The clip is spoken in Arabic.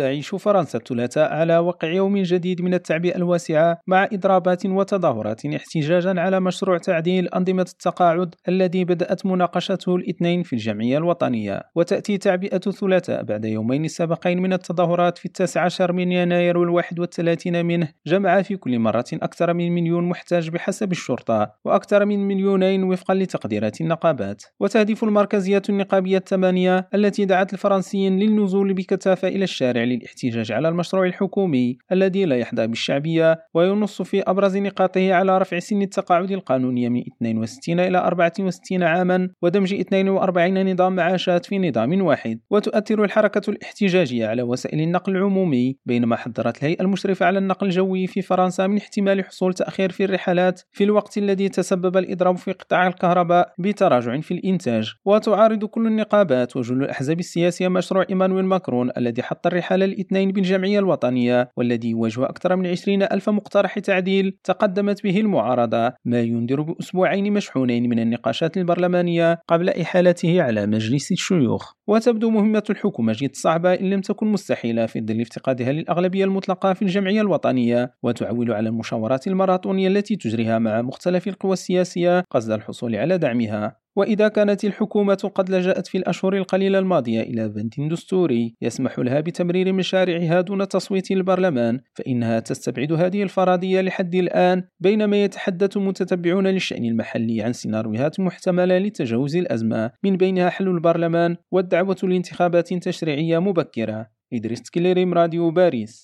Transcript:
تعيش فرنسا الثلاثاء على وقع يوم جديد من التعبئة الواسعة مع إضرابات وتظاهرات احتجاجا على مشروع تعديل أنظمة التقاعد الذي بدأت مناقشته الاثنين في الجمعية الوطنية. وتأتي تعبئة الثلاثاء بعد يومين سابقين من التظاهرات في التاسع عشر من يناير والواحد والثلاثين منه. جمع في كل مرة أكثر من مليون محتاج بحسب الشرطة وأكثر من مليونين وفقا لتقديرات النقابات. وتهدف المركزية النقابية الثمانية التي دعت الفرنسيين للنزول بكثافة إلى الشارع للاحتجاج على المشروع الحكومي الذي لا يحظى بالشعبية وينص في أبرز نقاطه على رفع سن التقاعد القانوني من 62 إلى 64 عاما ودمج 42 نظام معاشات في نظام واحد وتؤثر الحركة الاحتجاجية على وسائل النقل العمومي بينما حذرت الهيئة المشرفة على النقل الجوي في فرنسا من احتمال حصول تأخير في الرحلات في الوقت الذي تسبب الإضراب في قطاع الكهرباء بتراجع في الإنتاج وتعارض كل النقابات وجل الأحزاب السياسية مشروع إيمانويل ماكرون الذي حط الرحال الاثنين بالجمعية الوطنية والذي يواجه أكثر من 20 ألف مقترح تعديل تقدمت به المعارضة. ما ينذر بأسبوعين مشحونين من النقاشات البرلمانية قبل إحالته على مجلس الشيوخ. وتبدو مهمة الحكومة جد صعبة إن لم تكن مستحيلة في ظل افتقادها للأغلبية المطلقة في الجمعية الوطنية وتعول على المشاورات الماراثونية التي تجريها مع مختلف القوى السياسية قصد الحصول على دعمها. وإذا كانت الحكومة قد لجأت في الأشهر القليلة الماضية إلى بند دستوري يسمح لها بتمرير مشاريعها دون تصويت البرلمان فإنها تستبعد هذه الفرضية لحد الآن بينما يتحدث متتبعون للشأن المحلي عن سيناريوهات محتملة لتجاوز الأزمة. من بينها حل البرلمان والدعوة لانتخابات تشريعية مبكرة. إدريس كليريم راديو باريس.